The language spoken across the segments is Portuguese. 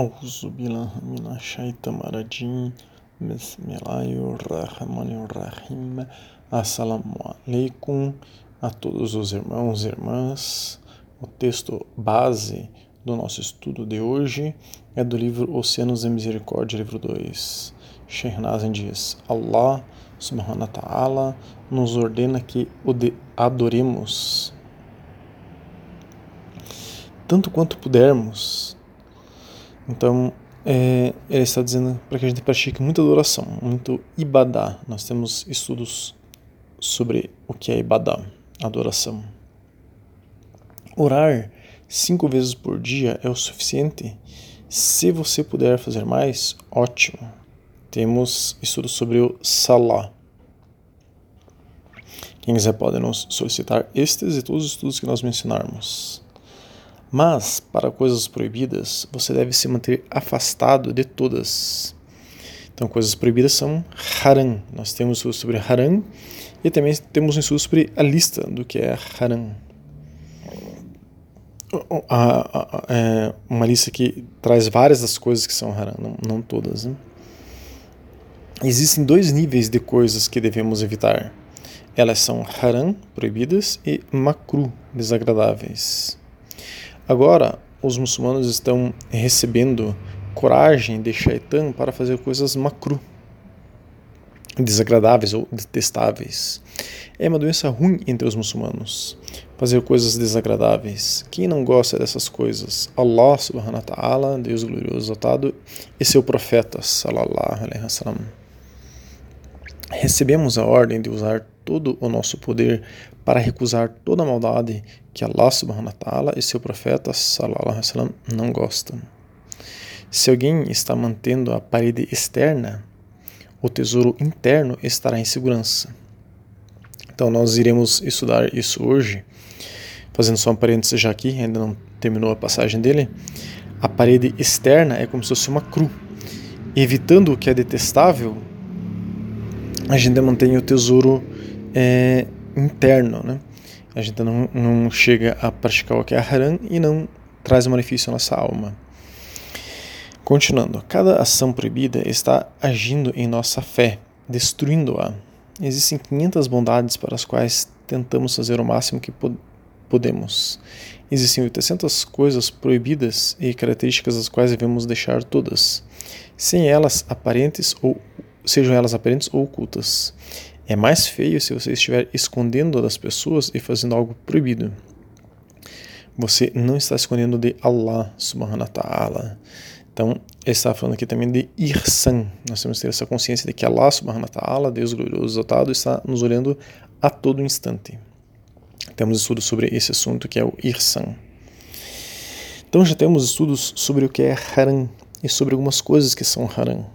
أعوذ بالله من الشيطان الرجيم بسم الله الرحمن الرحيم Assalamu alaikum a todos os irmãos e irmãs. O texto base do nosso estudo de hoje é do livro Oceanos da Misericórdia, livro 2. Sheikh Nazim diz: Allah subhanahu wa ta'ala nos ordena que o adoremos tanto quanto pudermos então, é, ele está dizendo para que a gente pratique muita adoração, muito ibadá. Nós temos estudos sobre o que é ibadá, adoração. Orar cinco vezes por dia é o suficiente? Se você puder fazer mais, ótimo. Temos estudos sobre o Salah. Quem quiser pode nos solicitar estes e todos os estudos que nós mencionarmos. Mas, para coisas proibidas, você deve se manter afastado de todas. Então, coisas proibidas são haram. Nós temos estudo sobre haram e também temos um estudo sobre a lista do que é haram. É uma lista que traz várias das coisas que são haram, não, não todas. Né? Existem dois níveis de coisas que devemos evitar. Elas são haram, proibidas, e makru, desagradáveis. Agora, os muçulmanos estão recebendo coragem de Shaitan para fazer coisas macru, desagradáveis ou detestáveis. É uma doença ruim entre os muçulmanos, fazer coisas desagradáveis. Quem não gosta dessas coisas? Allah subhanahu wa ta'ala, Deus glorioso exaltado, e seu profeta, sallallahu alaihi wasallam. Recebemos a ordem de usar todo o nosso poder para recusar toda a maldade que Allah subhanahu wa ta'ala e seu profeta sallallahu alaihi wasallam não gostam. Se alguém está mantendo a parede externa, o tesouro interno estará em segurança. Então nós iremos estudar isso hoje, fazendo só um parênteses já aqui, ainda não terminou a passagem dele. A parede externa é como se fosse uma cru. Evitando o que é detestável, a gente mantém o tesouro é, interno, né? A gente não, não chega a praticar o que é haram e não traz malefício à nossa alma. Continuando, cada ação proibida está agindo em nossa fé, destruindo-a. Existem 500 bondades para as quais tentamos fazer o máximo que podemos. Existem 800 coisas proibidas e características das quais devemos deixar todas, sem elas aparentes ou sejam elas aparentes ou ocultas. É mais feio se você estiver escondendo das pessoas e fazendo algo proibido. Você não está escondendo de Allah subhanahu wa ta'ala. Então, ele está falando aqui também de irsan. Nós temos que ter essa consciência de que Allah subhanahu wa ta'ala, Deus glorioso exaltado, está nos olhando a todo instante. Temos estudos sobre esse assunto que é o irsan. Então já temos estudos sobre o que é haram e sobre algumas coisas que são haram.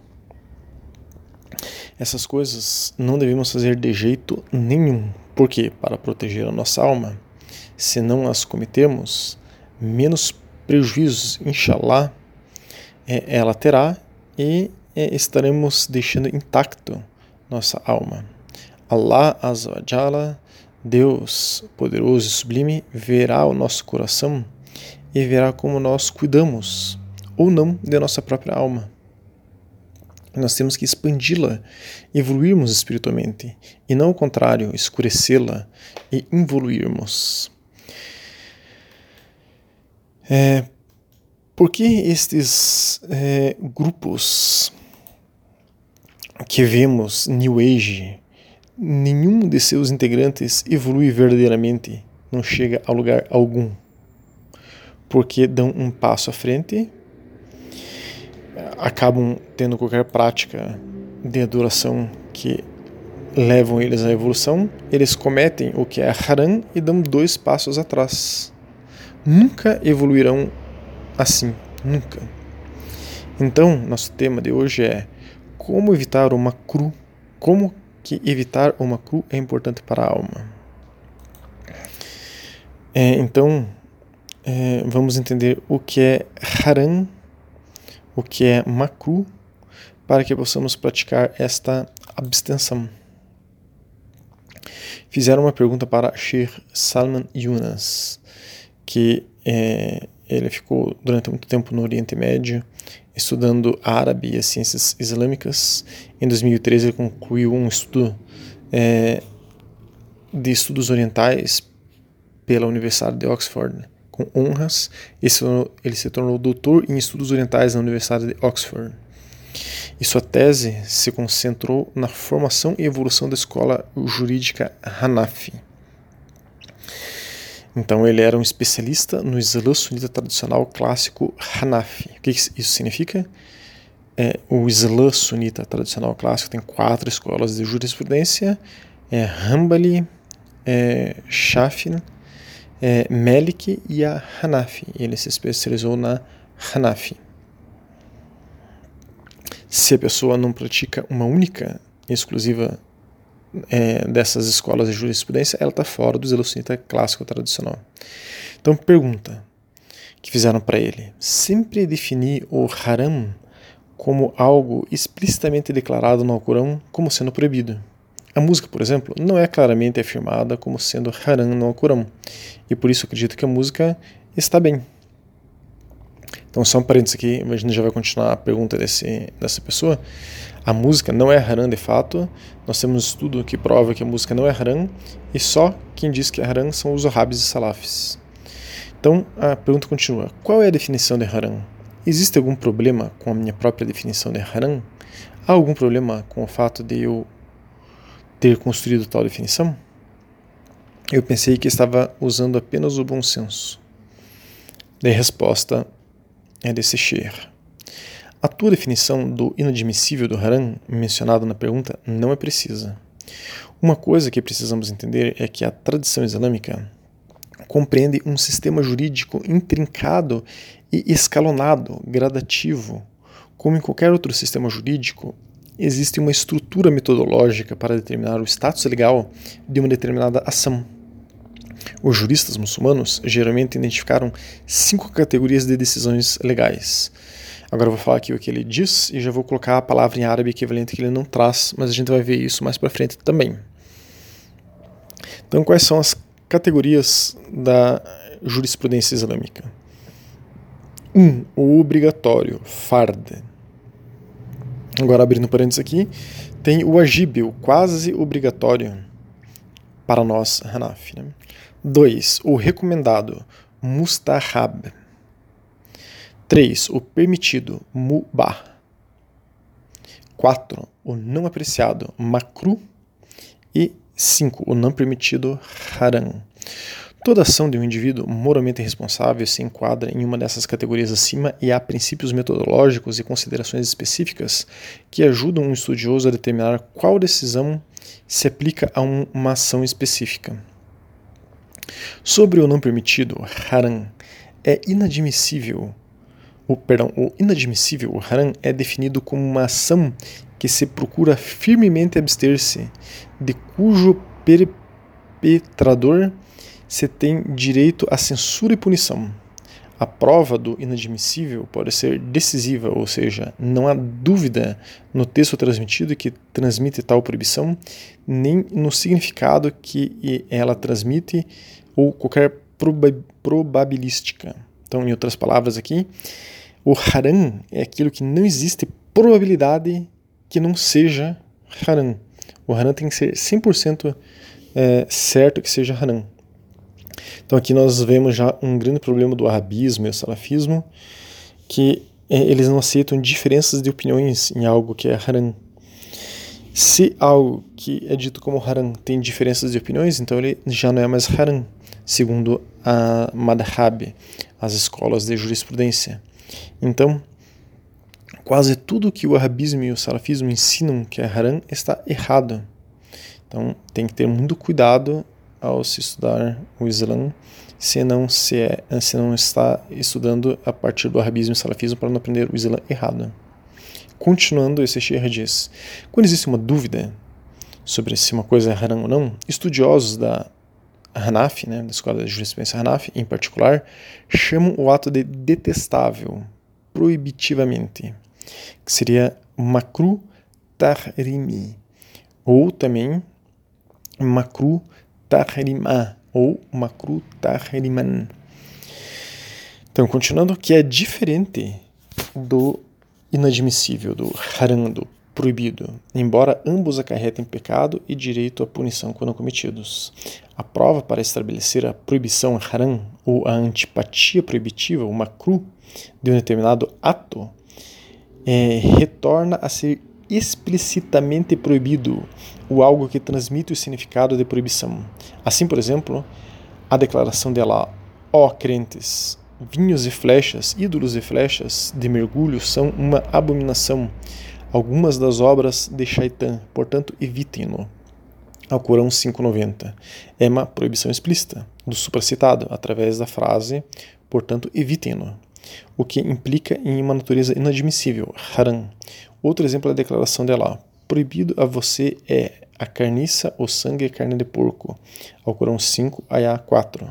Essas coisas não devemos fazer de jeito nenhum, porque para proteger a nossa alma, se não as cometermos, menos prejuízos, inshallah, é, ela terá e é, estaremos deixando intacto nossa alma. Allah Azawajala, Deus poderoso e sublime, verá o nosso coração e verá como nós cuidamos ou não de nossa própria alma nós temos que expandi-la, evoluirmos espiritualmente, e não o contrário, escurecê-la e evoluirmos. É, por que estes é, grupos que vemos New Age, nenhum de seus integrantes evolui verdadeiramente, não chega a lugar algum? Porque dão um passo à frente acabam tendo qualquer prática de adoração que levam eles à evolução, eles cometem o que é haram e dão dois passos atrás. Nunca evoluirão assim, nunca. Então, nosso tema de hoje é como evitar uma cru, como que evitar uma cru é importante para a alma. É, então, é, vamos entender o que é haram o que é makru, para que possamos praticar esta abstenção. Fizeram uma pergunta para Sheikh Salman Yunus, que é, ele ficou durante muito tempo no Oriente Médio, estudando árabe e as ciências islâmicas. Em 2013, ele concluiu um estudo é, de estudos orientais pela Universidade de Oxford, com honras. Ele se tornou doutor em estudos orientais na Universidade de Oxford. E sua tese se concentrou na formação e evolução da escola jurídica Hanafi. Então ele era um especialista no Islã sunita tradicional clássico Hanafi. O que isso significa? É, o Islã sunita tradicional clássico tem quatro escolas de jurisprudência: é Hanbali, é, Shafi, é, Malik e a Hanafi. Ele se especializou na Hanafi. Se a pessoa não pratica uma única exclusiva é, dessas escolas de jurisprudência, ela está fora do zelocita clássico tradicional. Então, pergunta que fizeram para ele: sempre definir o haram como algo explicitamente declarado no Alcorão como sendo proibido. A música, por exemplo, não é claramente afirmada como sendo haram no Alcorão, e por isso acredito que a música está bem. Então, só um parênteses aqui, a gente já vai continuar a pergunta desse, dessa pessoa. A música não é haram de fato. Nós temos um estudo que prova que a música não é haram e só quem diz que é haram são os wahhabis e salafis. Então a pergunta continua: qual é a definição de haram? Existe algum problema com a minha própria definição de haram? Há algum problema com o fato de eu ter construído tal definição? Eu pensei que estava usando apenas o bom senso. a resposta é desse Sheikh. A tua definição do inadmissível do haram, mencionado na pergunta, não é precisa. Uma coisa que precisamos entender é que a tradição islâmica compreende um sistema jurídico intrincado e escalonado, gradativo. Como em qualquer outro sistema jurídico, existe uma estrutura metodológica para determinar o status legal de uma determinada ação. Os juristas muçulmanos geralmente identificaram cinco categorias de decisões legais Agora eu vou falar aqui o que ele diz e já vou colocar a palavra em árabe equivalente que ele não traz, mas a gente vai ver isso mais para frente também. Então, quais são as categorias da jurisprudência islâmica? 1. Um, o obrigatório, fard. Agora, abrindo parênteses aqui, tem o agib, o quase obrigatório, para nós, Hanaf. 2. Né? O recomendado, mustahab. 3. O permitido, mubah. 4. O não apreciado, makru. E 5. O não permitido, haram. Toda ação de um indivíduo moralmente responsável se enquadra em uma dessas categorias acima e há princípios metodológicos e considerações específicas que ajudam um estudioso a determinar qual decisão se aplica a um, uma ação específica. Sobre o não permitido, haram, é inadmissível o, perdão, o inadmissível, o haram, é definido como uma ação que se procura firmemente abster-se, de cujo perpetrador se tem direito à censura e punição. A prova do inadmissível pode ser decisiva, ou seja, não há dúvida no texto transmitido que transmite tal proibição, nem no significado que ela transmite ou qualquer probabilística. Então, em outras palavras aqui, o haram é aquilo que não existe probabilidade que não seja haram. O haram tem que ser 100% é, certo que seja haram. Então aqui nós vemos já um grande problema do arabismo e do salafismo, que é, eles não aceitam diferenças de opiniões em algo que é haram. Se algo que é dito como haram tem diferenças de opiniões, então ele já não é mais haram, segundo a madhab, as escolas de jurisprudência. Então, quase tudo que o arabismo e o salafismo ensinam que é haram está errado. Então, tem que ter muito cuidado ao se estudar o Islã, se não, se, é, se não está estudando a partir do arabismo e salafismo para não aprender o Islã errado. Continuando, esse Sheikh diz: quando existe uma dúvida sobre se uma coisa é haram ou não, estudiosos da Hanaf, né, da escola de jurisprudência Hanaf, em particular, chamam o ato de detestável, proibitivamente, que seria makru tahrimi, ou também makru tahrima, ou makru tahriman. Então, continuando, que é diferente do inadmissível, do haram, do proibido, embora ambos acarretem pecado e direito à punição quando cometidos. A prova para estabelecer a proibição haram ou a antipatia proibitiva, o makru, de um determinado ato, é, retorna a ser explicitamente proibido, o algo que transmite o significado de proibição. Assim, por exemplo, a declaração de Allah, ó oh, crentes, vinhos e flechas, ídolos e flechas de mergulho são uma abominação algumas das obras de Shaitan, portanto evitem-no. Alcorão 590. É uma proibição explícita do supracitado, através da frase, portanto evitem-no, o que implica em uma natureza inadmissível, haram. Outro exemplo é a declaração de Allah. Proibido a você é a carniça, o sangue e carne de porco. Alcorão 5, Ayah 4.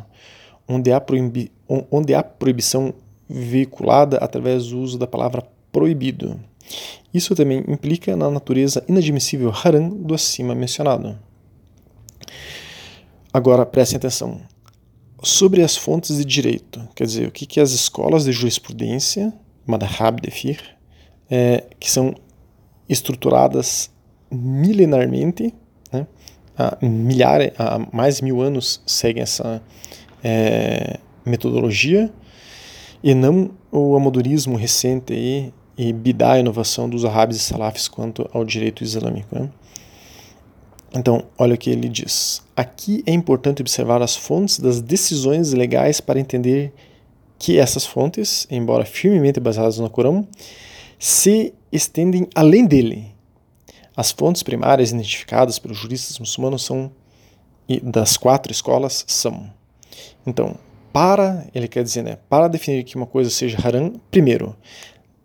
Onde há, proibi onde há proibição veiculada através do uso da palavra proibido. Isso também implica na natureza inadmissível haram do acima mencionado. Agora, prestem atenção. Sobre as fontes de direito, quer dizer, o que, que as escolas de jurisprudência, madhab defir, é, que são estruturadas milenarmente, né, há, milhares, há mais mil anos seguem essa é, metodologia, e não o amadorismo recente aí, e bidar a inovação dos árabes e salafis quanto ao direito islâmico. Né? Então, olha o que ele diz. Aqui é importante observar as fontes das decisões legais para entender que essas fontes, embora firmemente baseadas no Corão, se estendem além dele. As fontes primárias identificadas pelos juristas muçulmanos são das quatro escolas são. Então, para, ele quer dizer, né, para definir que uma coisa seja haram, primeiro,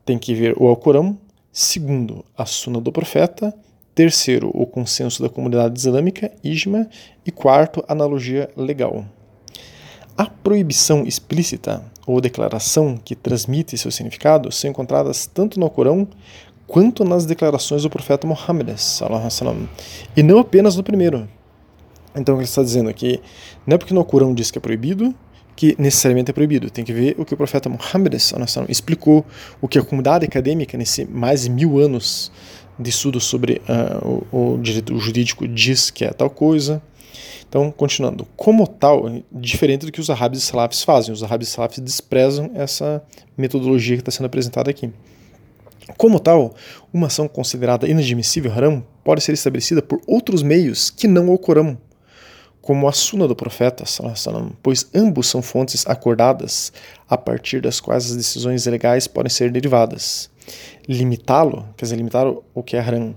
tem que ver o Alcorão, segundo, a Suna do Profeta, terceiro, o consenso da comunidade islâmica, Ijma, e quarto, analogia legal. A proibição explícita ou declaração que transmite seu significado são encontradas tanto no Alcorão quanto nas declarações do profeta Muhammad, e não apenas no primeiro. Então, ele está dizendo aqui, não é porque no Alcorão diz que é proibido, que necessariamente é proibido. Tem que ver o que o profeta Muhammad explicou, o que a comunidade acadêmica, nesse mais de mil anos de estudo sobre uh, o, o, direito jurídico, diz que é tal coisa. Então, continuando, como tal, diferente do que os árabes e salafis fazem, os árabes e salafis desprezam essa metodologia que está sendo apresentada aqui. Como tal, uma ação considerada inadmissível haram pode ser estabelecida por outros meios que não o Corão, como a suna do profeta, pois ambos são fontes acordadas a partir das quais as decisões legais podem ser derivadas. Limitá-lo, quer dizer, limitar o que é haram,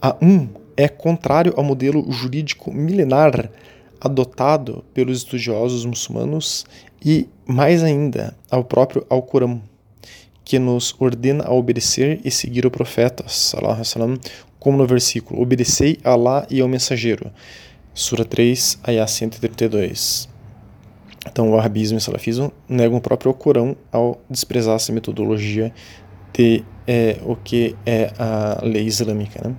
a um é contrário ao modelo jurídico milenar adotado pelos estudiosos muçulmanos e, mais ainda, ao próprio Alcorão, que nos ordena a obedecer e seguir o profeta, como no versículo: Obedecei a Allah e ao mensageiro. Sura 3, Ayah 132. Então, o Wahhabismo e o Salafismo negam o próprio Corão ao desprezar essa metodologia de é, o que é a lei islâmica. Né?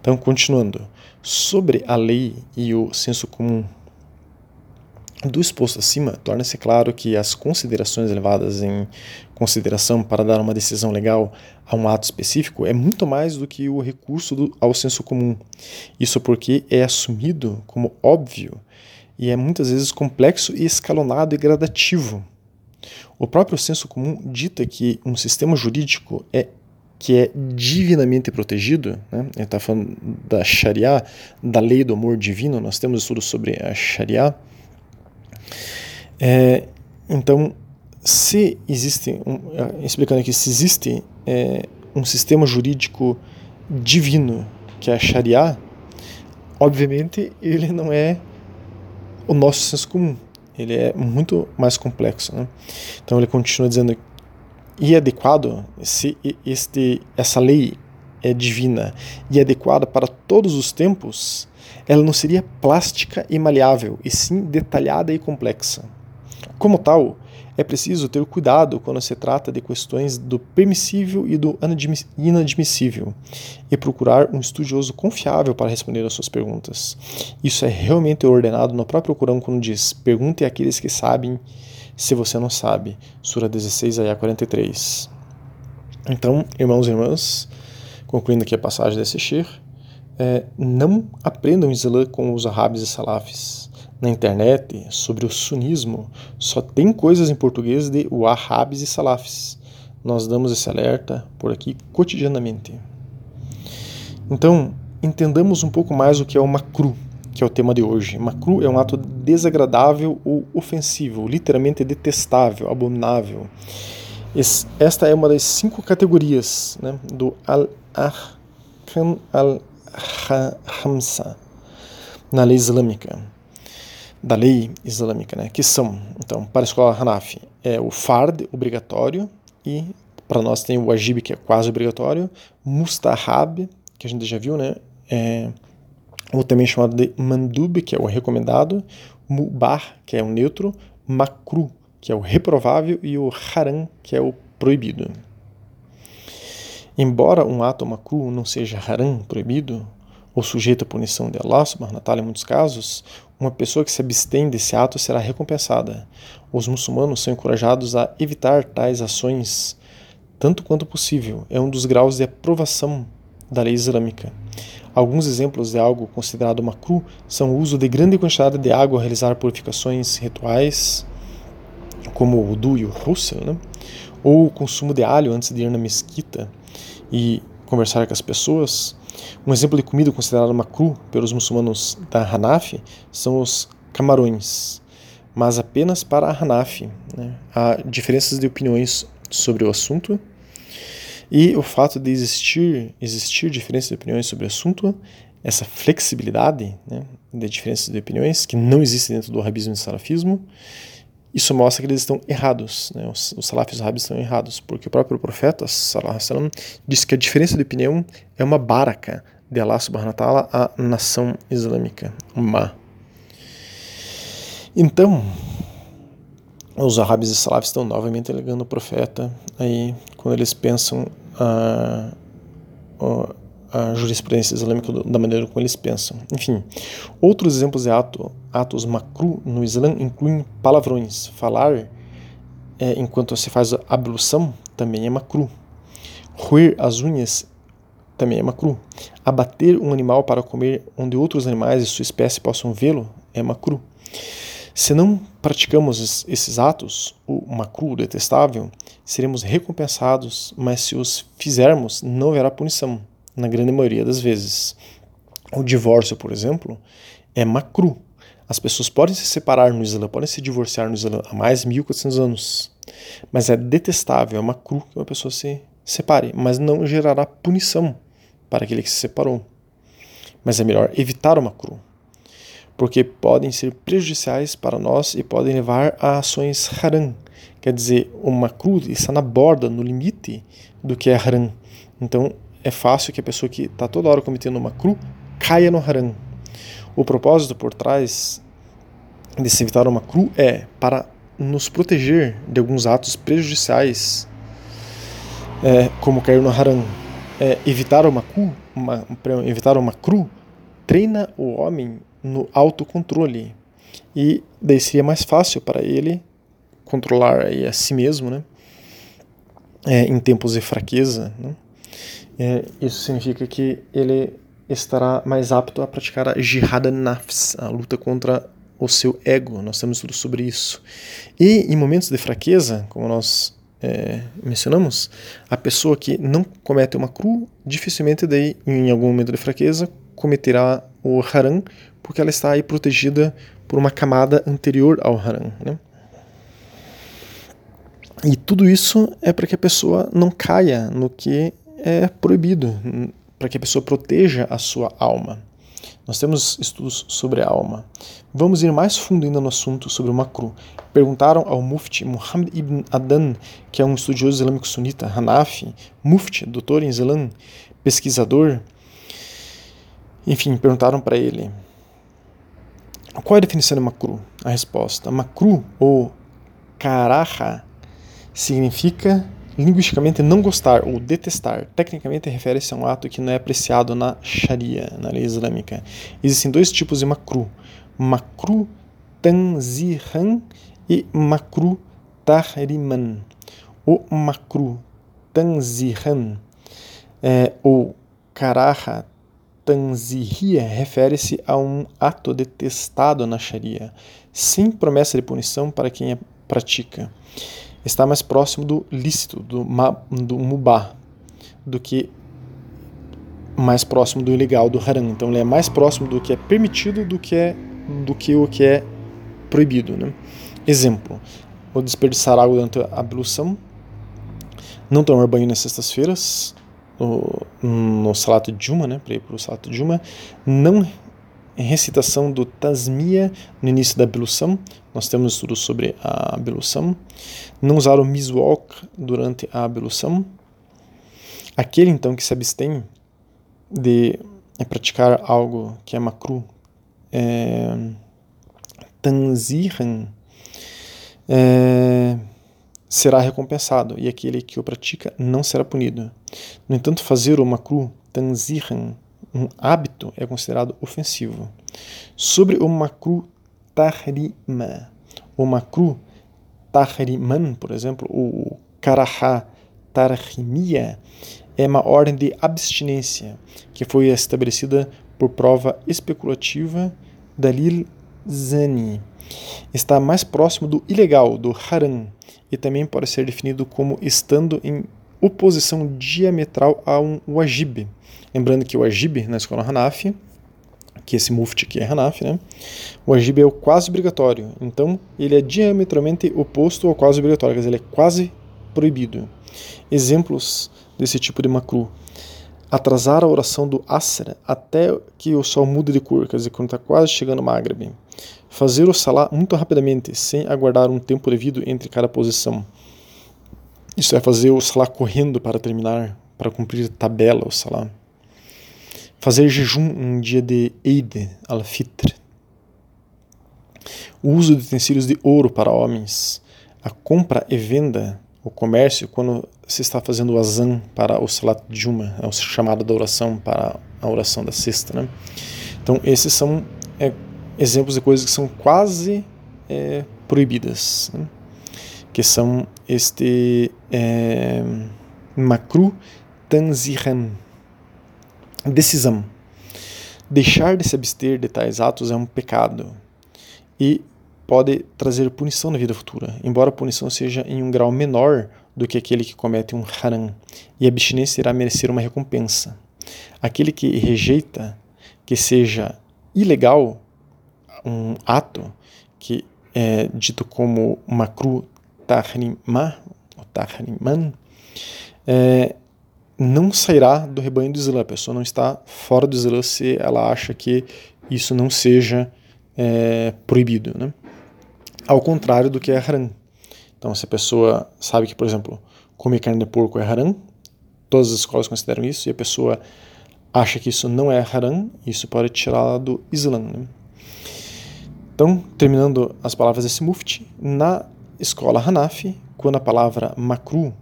Então, continuando. Sobre a lei e o senso comum do exposto acima, torna-se claro que as considerações levadas em consideração para dar uma decisão legal a um ato específico é muito mais do que o recurso do, ao senso comum. Isso porque é assumido como óbvio e é muitas vezes complexo e escalonado e gradativo. O próprio senso comum dita que um sistema jurídico é que é divinamente protegido, né? ele está falando da Sharia, da lei do amor divino, nós temos estudos sobre a Sharia, é, então, se existe, um, é, explicando aqui, se existe é, um sistema jurídico divino, que é a Sharia, obviamente ele não é o nosso senso comum, ele é muito mais complexo. Né? Então ele continua dizendo e adequado se este essa lei é divina e adequada para todos os tempos, ela não seria plástica e maleável, e sim detalhada e complexa. Como tal, é preciso ter cuidado quando se trata de questões do permissível e do inadmissível e procurar um estudioso confiável para responder às suas perguntas. Isso é realmente ordenado no próprio Corão quando diz: pergunte àqueles que sabem se você não sabe. Sura 16, Ayah 43. Então, irmãos e irmãs, concluindo aqui a passagem desse shir, é, não aprendam Islã com os Arabes e Salafis. Na internet, sobre o sunismo, só tem coisas em português de Wahhabis e Salafis. Nós damos esse alerta por aqui cotidianamente. Então, entendamos um pouco mais o que é o makru, que é o tema de hoje. Makru é um ato desagradável ou ofensivo, literalmente detestável, abominável. Esta é uma das cinco categorias né, do Al-Ahkam Al-Hamsa na lei islâmica, da lei islâmica, né, que são, então, para a escola Hanafi, é o Fard, obrigatório, e para nós tem o Wajib, que é quase obrigatório, Mustahab, que a gente já viu, né, é, ou também chamado de Mandub, que é o recomendado, Mubah, que é o neutro, Makru, que é o reprovável, e o Haram, que é o proibido. Embora um ato makru não seja haram, proibido, ou sujeito à punição de Allah subhanahu em muitos casos, uma pessoa que se abstém desse ato será recompensada. Os muçulmanos são encorajados a evitar tais ações tanto quanto possível. É um dos graus de aprovação da lei islâmica. Alguns exemplos de algo considerado makru são o uso de grande quantidade de água ao realizar purificações rituais, como o wudu e o russel, né? ou o consumo de alho antes de ir na mesquita e conversar com as pessoas. Um exemplo de comida considerada makru pelos muçulmanos da Hanafi são os camarões, mas apenas para a Hanafi. Né? Há diferenças de opiniões sobre o assunto e o fato de existir, existir diferenças de opiniões sobre o assunto, essa flexibilidade né, de diferenças de opiniões, que não existe dentro do rabismo e salafismo, isso mostra que eles estão errados, né? os, os salafis árabes estão errados, porque o próprio profeta salam, disse que a diferença de opinião é uma baraka de Allah subhanahu wa ta'ala à nação islâmica, uma. Então, os árabes e salafis estão novamente alegando o profeta aí quando eles pensam a, a, jurisprudência islâmica da maneira como eles pensam. Enfim, outros exemplos de ato, atos makru no Islã incluem palavrões. Falar é, enquanto se faz a ablução também é makru. Roer as unhas também é makru. Abater um animal para comer onde outros animais de sua espécie possam vê-lo é makru. Se não praticamos esses atos, o macru, o detestável, seremos recompensados, mas se os fizermos, não haverá punição, na grande maioria das vezes. O divórcio, por exemplo, é macru. As pessoas podem se separar no Islã, podem se divorciar no Islã há mais de 1400 anos, mas é detestável, é macru que uma pessoa se separe, mas não gerará punição para aquele que se separou. Mas é melhor evitar o macru porque podem ser prejudiciais para nós e podem levar a ações haram. Quer dizer, uma cruz está na borda, no limite do que é haram. Então é fácil que a pessoa que está toda hora cometendo uma cruz caia no haram. O propósito por trás de se evitar uma cruz é para nos proteger de alguns atos prejudiciais, é, como cair no haram. É, evitar uma cru, uma, evitar uma cru treina o homem no autocontrole. E daí seria mais fácil para ele controlar a si mesmo, né? É, em tempos de fraqueza. Né? É, isso significa que ele estará mais apto a praticar a jihad nafs, a luta contra o seu ego. Nós temos tudo sobre isso. E em momentos de fraqueza, como nós é, mencionamos, a pessoa que não comete uma cru, dificilmente daí, em algum momento de fraqueza, cometerá o haram, porque ela está aí protegida por uma camada anterior ao haram. Né? E tudo isso é para que a pessoa não caia no que é proibido, para que a pessoa proteja a sua alma. Nós temos estudos sobre a alma. Vamos ir mais fundo ainda no assunto sobre o makru. Perguntaram ao Mufti Muhammad ibn Adan, que é um estudioso islâmico sunita, Hanafi, Mufti, doutor em Islã, pesquisador, enfim, perguntaram para ele qual é a definição de makru? A resposta: makru ou karaha significa linguisticamente não gostar ou detestar. Tecnicamente refere-se a um ato que não é apreciado na Sharia, na lei islâmica. Existem dois tipos de makru: makru tanzihan e makru tahriman. O makru tanzihan é, ou karaha tanzihia refere-se a um ato detestado na Sharia, sem promessa de punição para quem a pratica. Está mais próximo do lícito, do, do mubah, do que mais próximo do ilegal, do haram. Então ele é mais próximo do que é permitido do que, é, do que o que é proibido. Né? Exemplo, o desperdiçar água durante a ablução, não tomar banho nas sextas-feiras, no, no Salato Juma, né, para ir para o Salato Juma, não recitação do Tasmia no início da ablução, nós temos estudos sobre a ablução, não usar o miswak durante a ablução, aquele então que se abstém de praticar algo que é macru, é, é, será recompensado, e aquele que o pratica não será punido. No entanto, fazer o makru tanzihan, um hábito, é considerado ofensivo. Sobre o makru tahrima, o makru tahriman, por exemplo, o karaha tarhimia, é uma ordem de abstinência que foi estabelecida por prova especulativa dalil zani. Está mais próximo do ilegal, do haram, e também pode ser definido como estando em oposição diametral a um wajib. Lembrando que o wajib na escola Hanafi, que esse mufti aqui é Hanafi, né? O wajib é o quase obrigatório. Então, ele é diametralmente oposto ao quase obrigatório, quer dizer, ele é quase proibido. Exemplos desse tipo de makru. Atrasar a oração do Asra até que o sol mude de cor, quer dizer, quando está quase chegando o Maghreb. Fazer o Salah muito rapidamente, sem aguardar um tempo devido entre cada posição. Isso é fazer o Salah correndo para terminar, para cumprir tabela o Salah. Fazer jejum um dia de Eid al-Fitr. O uso de utensílios de ouro para homens. A compra e venda o comércio quando se está fazendo o azan para o salat juma, é o chamado da oração para a oração da sexta, né? Então esses são é, exemplos de coisas que são quase é, proibidas, né? Que são este é, makru decisão. Deixar de se abster de tais atos é um pecado e pode trazer punição na vida futura, embora a punição seja em um grau menor do que aquele que comete um haram, e a abstinência irá merecer uma recompensa. Aquele que rejeita que seja ilegal um ato que é dito como makru tahrima, ou tahriman, é, não sairá do rebanho do Islã. A pessoa não está fora do Islã se ela acha que isso não seja é, proibido. Né? ao contrário do que é haram. Então, se a pessoa sabe que, por exemplo, comer carne de porco é haram, todas as escolas consideram isso, e a pessoa acha que isso não é haram, isso pode tirá-la do Islã. Né? Então, terminando as palavras desse mufti, na escola Hanafi, quando a palavra makru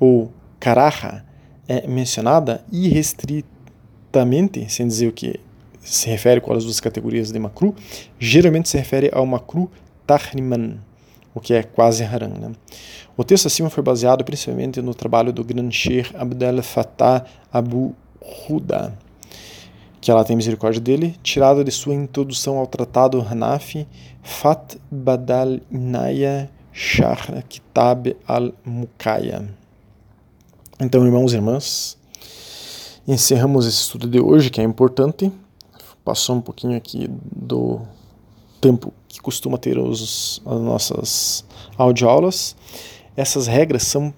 ou karaha é mencionada irrestritamente, sem dizer o que se refere quais as duas categorias de makru, geralmente se refere ao makru tahriman, o que é quase haram. Né? O texto acima foi baseado principalmente no trabalho do grande Sheikh Abdel Fattah Abu Huda, que ela tem misericórdia dele, tirado de sua introdução ao tratado Hanafi Fat Badal Inaya Shahr Kitab al-Mukaya. Então, irmãos e irmãs, encerramos esse estudo de hoje, que é importante. Passou um pouquinho aqui do tempo que costuma ter os, as nossas audioaulas, essas regras são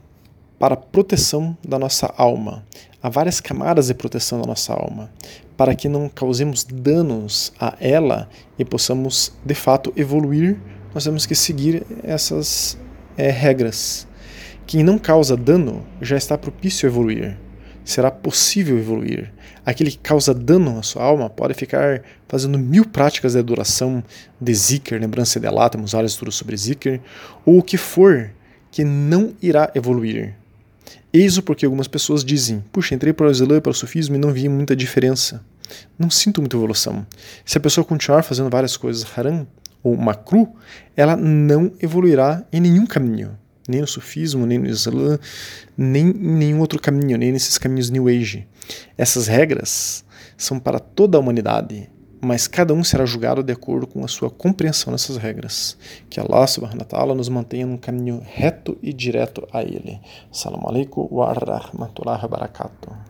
para proteção da nossa alma. Há várias camadas de proteção da nossa alma, para que não causemos danos a ela e possamos, de fato, evoluir, nós temos que seguir essas é, regras. Quem não causa dano já está propício a evoluir será possível evoluir. Aquele que causa dano à sua alma pode ficar fazendo mil práticas de adoração de Zikr, lembrança de Allah, temos vários estudos sobre Zikr, ou o que for, que não irá evoluir. Eis o porque algumas pessoas dizem: Puxa, entrei para o Islã e para o Sufismo e não vi muita diferença. Não sinto muita evolução. Se a pessoa continuar fazendo várias coisas haram ou makru, ela não evoluirá em nenhum caminho. nem no sufismo, nem no Islã, nem em nenhum outro caminho, nem nesses caminhos New Age. Essas regras são para toda a humanidade, mas cada um será julgado de acordo com a sua compreensão dessas regras. Que Allah subhanahu wa nos mantenha num caminho reto e direto a Ele. Assalamu alaikum wa rahmatullahi wa barakatuh.